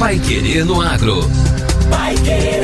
Pai Querer no Agro. Pai Querer.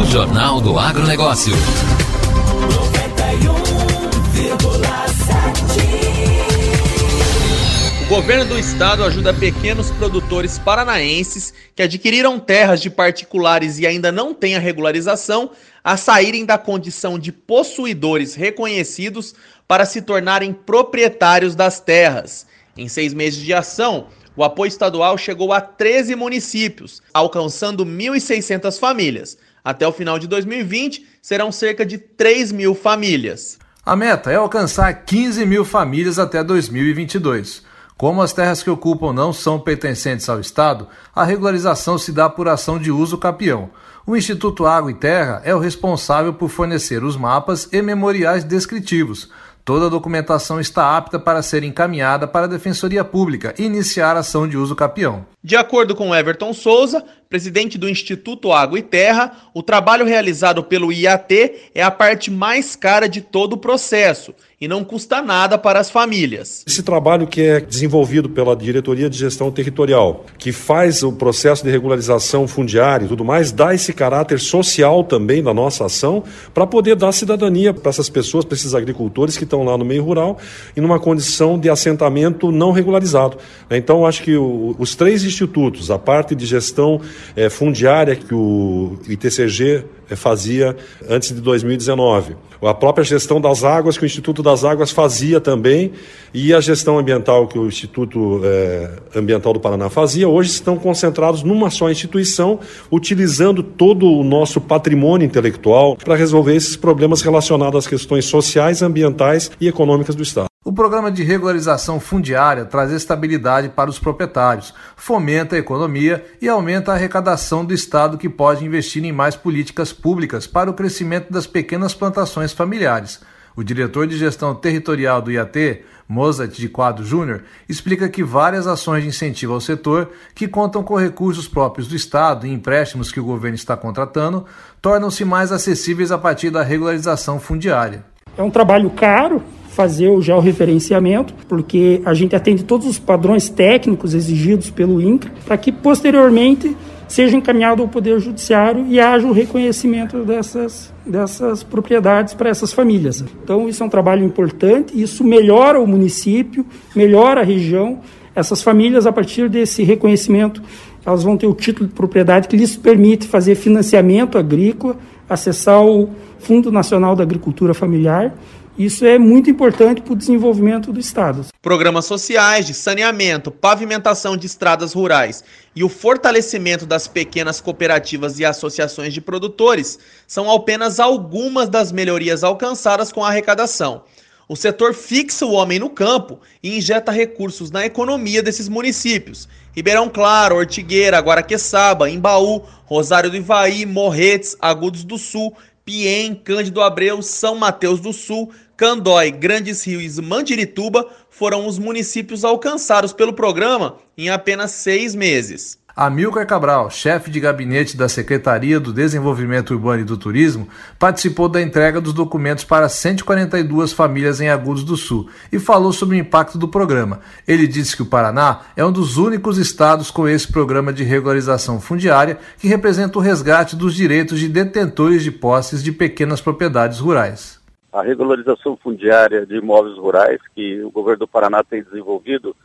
O Jornal do Agronegócio. 91,7. O governo do estado ajuda pequenos produtores paranaenses que adquiriram terras de particulares e ainda não têm a regularização a saírem da condição de possuidores reconhecidos para se tornarem proprietários das terras. Em seis meses de ação, o apoio estadual chegou a 13 municípios, alcançando 1.600 famílias. Até o final de 2020, serão cerca de 3 mil famílias. A meta é alcançar 15 mil famílias até 2022. Como as terras que ocupam não são pertencentes ao Estado, a regularização se dá por ação de uso capião. O Instituto Água e Terra é o responsável por fornecer os mapas e memoriais descritivos, Toda a documentação está apta para ser encaminhada para a Defensoria Pública e iniciar ação de uso capião. De acordo com Everton Souza, presidente do Instituto Água e Terra, o trabalho realizado pelo IAT é a parte mais cara de todo o processo e não custa nada para as famílias. Esse trabalho que é desenvolvido pela Diretoria de Gestão Territorial, que faz o processo de regularização fundiária e tudo mais, dá esse caráter social também da nossa ação para poder dar cidadania para essas pessoas, para esses agricultores que estão lá no meio rural e numa condição de assentamento não regularizado. Então, acho que os três institutos, a parte de gestão é, fundiária que o ITCG é, fazia antes de 2019. A própria gestão das águas que o Instituto das Águas fazia também e a gestão ambiental que o Instituto é, Ambiental do Paraná fazia, hoje estão concentrados numa só instituição, utilizando todo o nosso patrimônio intelectual para resolver esses problemas relacionados às questões sociais, ambientais e econômicas do Estado. O programa de regularização fundiária traz estabilidade para os proprietários, fomenta a economia e aumenta a arrecadação do Estado, que pode investir em mais políticas públicas para o crescimento das pequenas plantações familiares. O diretor de gestão territorial do IAT, Mozart de Quadro Júnior, explica que várias ações de incentivo ao setor, que contam com recursos próprios do Estado e empréstimos que o governo está contratando, tornam-se mais acessíveis a partir da regularização fundiária. É um trabalho caro, fazer o georreferenciamento, porque a gente atende todos os padrões técnicos exigidos pelo INCRA, para que posteriormente seja encaminhado ao Poder Judiciário e haja o reconhecimento dessas, dessas propriedades para essas famílias. Então, isso é um trabalho importante, isso melhora o município, melhora a região. Essas famílias, a partir desse reconhecimento, elas vão ter o título de propriedade que lhes permite fazer financiamento agrícola, acessar o Fundo Nacional da Agricultura Familiar isso é muito importante para o desenvolvimento do Estado. Programas sociais de saneamento, pavimentação de estradas rurais e o fortalecimento das pequenas cooperativas e associações de produtores são apenas algumas das melhorias alcançadas com a arrecadação. O setor fixa o homem no campo e injeta recursos na economia desses municípios. Ribeirão Claro, Ortigueira, Guaraqueçaba, Embaú, Rosário do Ivaí, Morretes, Agudos do Sul, Piem, Cândido Abreu, São Mateus do Sul, Candói, Grandes Rios e Mandirituba foram os municípios alcançados pelo programa em apenas seis meses. Amilcar Cabral, chefe de gabinete da Secretaria do Desenvolvimento Urbano e do Turismo, participou da entrega dos documentos para 142 famílias em Agudos do Sul e falou sobre o impacto do programa. Ele disse que o Paraná é um dos únicos estados com esse programa de regularização fundiária que representa o resgate dos direitos de detentores de posses de pequenas propriedades rurais. A regularização fundiária de imóveis rurais que o governo do Paraná tem desenvolvido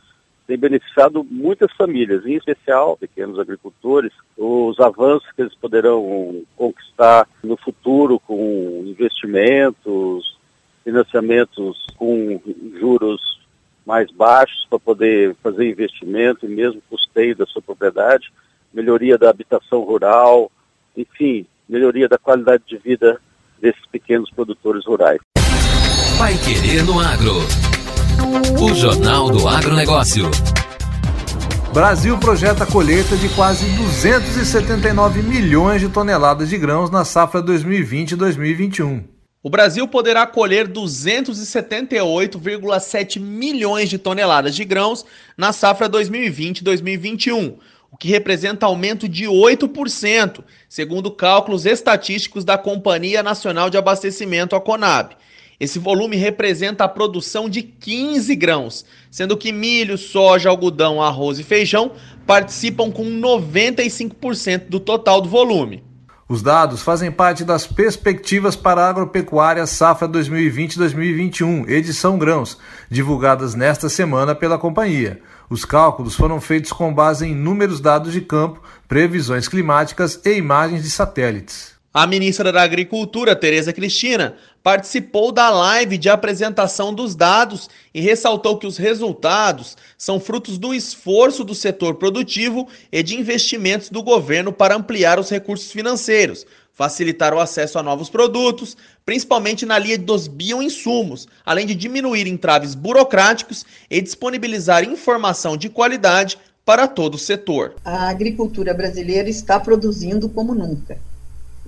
tem beneficiado muitas famílias, em especial pequenos agricultores, os avanços que eles poderão conquistar no futuro com investimentos, financiamentos com juros mais baixos para poder fazer investimento e mesmo custeio da sua propriedade, melhoria da habitação rural, enfim, melhoria da qualidade de vida desses pequenos produtores rurais. Vai querer no agro. O Jornal do Agronegócio. Brasil projeta colheita de quase 279 milhões de toneladas de grãos na safra 2020-2021. O Brasil poderá colher 278,7 milhões de toneladas de grãos na safra 2020-2021, o que representa aumento de 8%, segundo cálculos estatísticos da Companhia Nacional de Abastecimento, a Conab. Esse volume representa a produção de 15 grãos, sendo que milho, soja, algodão, arroz e feijão participam com 95% do total do volume. Os dados fazem parte das perspectivas para a agropecuária safra 2020-2021, edição grãos, divulgadas nesta semana pela companhia. Os cálculos foram feitos com base em números dados de campo, previsões climáticas e imagens de satélites. A ministra da Agricultura, Tereza Cristina, participou da live de apresentação dos dados e ressaltou que os resultados são frutos do esforço do setor produtivo e de investimentos do governo para ampliar os recursos financeiros, facilitar o acesso a novos produtos, principalmente na linha dos bioinsumos, além de diminuir entraves burocráticos e disponibilizar informação de qualidade para todo o setor. A agricultura brasileira está produzindo como nunca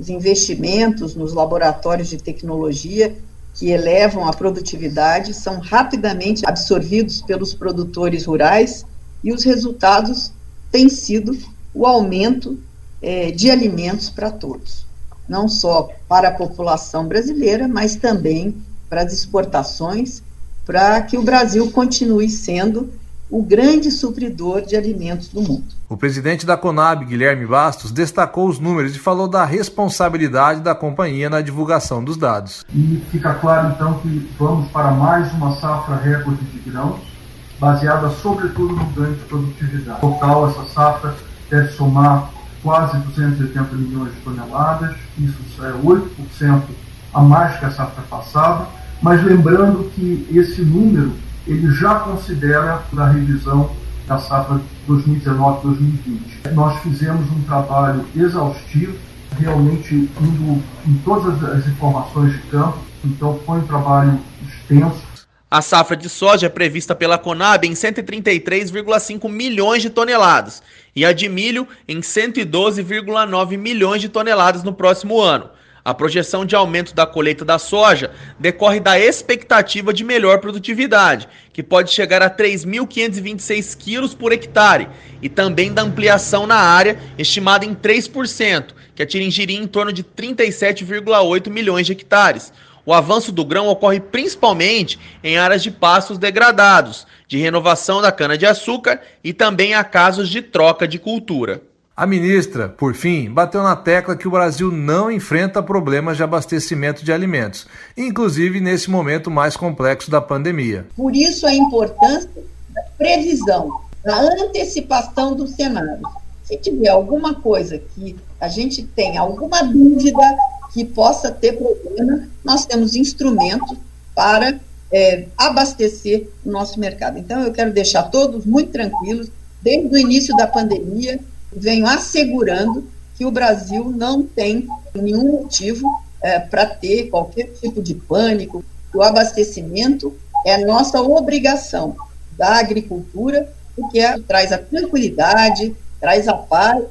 os investimentos nos laboratórios de tecnologia que elevam a produtividade são rapidamente absorvidos pelos produtores rurais e os resultados têm sido o aumento é, de alimentos para todos, não só para a população brasileira, mas também para as exportações, para que o Brasil continue sendo o grande supridor de alimentos do mundo. O presidente da Conab, Guilherme Bastos, destacou os números e falou da responsabilidade da companhia na divulgação dos dados. E fica claro então que vamos para mais uma safra recorde de grãos, baseada sobretudo no ganho de produtividade. Total, essa safra deve somar quase 280 milhões de toneladas, isso é 8% a mais que a safra passada, mas lembrando que esse número ele já considera a revisão da safra 2019-2020. Nós fizemos um trabalho exaustivo, realmente indo em todas as informações de campo, então foi um trabalho extenso. A safra de soja é prevista pela Conab em 133,5 milhões de toneladas e a de milho em 112,9 milhões de toneladas no próximo ano. A projeção de aumento da colheita da soja decorre da expectativa de melhor produtividade, que pode chegar a 3.526 quilos por hectare, e também da ampliação na área, estimada em 3%, que atingiria em torno de 37,8 milhões de hectares. O avanço do grão ocorre principalmente em áreas de pastos degradados, de renovação da cana-de-açúcar e também a casos de troca de cultura. A ministra, por fim, bateu na tecla que o Brasil não enfrenta problemas de abastecimento de alimentos, inclusive nesse momento mais complexo da pandemia. Por isso a importância da previsão, da antecipação do cenário. Se tiver alguma coisa que a gente tenha alguma dúvida que possa ter problema, nós temos instrumentos para é, abastecer o nosso mercado. Então, eu quero deixar todos muito tranquilos. Desde o início da pandemia, venho assegurando que o Brasil não tem nenhum motivo é, para ter qualquer tipo de pânico. O abastecimento é a nossa obrigação da agricultura, porque é, traz a tranquilidade, traz a paz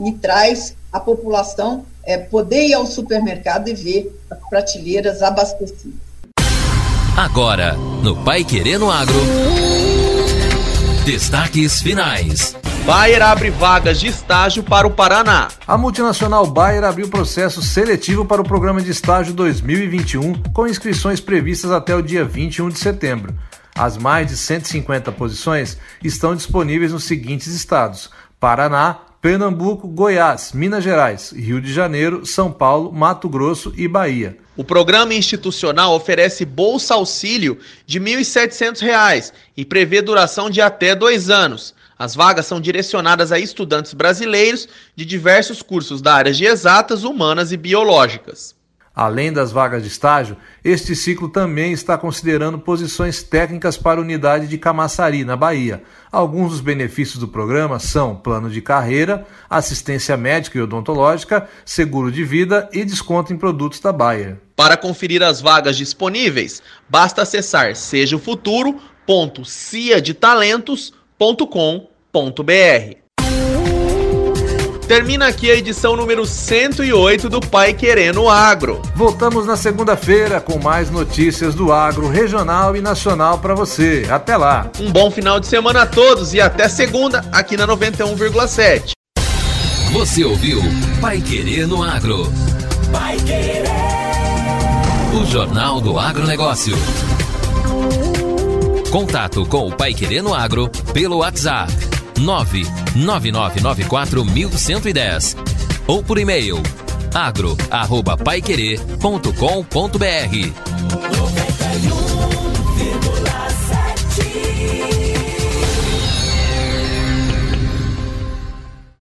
e traz a população é, poder ir ao supermercado e ver as prateleiras abastecidas. Agora, no Pai Querendo Agro. Destaques finais. Bayer abre vagas de estágio para o Paraná. A multinacional Bayer abriu processo seletivo para o programa de estágio 2021, com inscrições previstas até o dia 21 de setembro. As mais de 150 posições estão disponíveis nos seguintes estados: Paraná, Pernambuco, Goiás, Minas Gerais, Rio de Janeiro, São Paulo, Mato Grosso e Bahia. O programa institucional oferece bolsa auxílio de R$ 1.700 e prevê duração de até dois anos. As vagas são direcionadas a estudantes brasileiros de diversos cursos da área de exatas, humanas e biológicas. Além das vagas de estágio, este ciclo também está considerando posições técnicas para a unidade de Camaçari, na Bahia. Alguns dos benefícios do programa são plano de carreira, assistência médica e odontológica, seguro de vida e desconto em produtos da Bayer. Para conferir as vagas disponíveis, basta acessar sejafuturo.ciadetalentos.com.br Termina aqui a edição número 108 do Pai Querendo Agro. Voltamos na segunda-feira com mais notícias do agro regional e nacional para você. Até lá. Um bom final de semana a todos e até segunda aqui na 91,7. Você ouviu Pai Querendo Agro. Pai Querer. O Jornal do Agronegócio. Contato com o Pai Querer Agro pelo WhatsApp 999941110 ou por e-mail agro@paiquerer.com.br.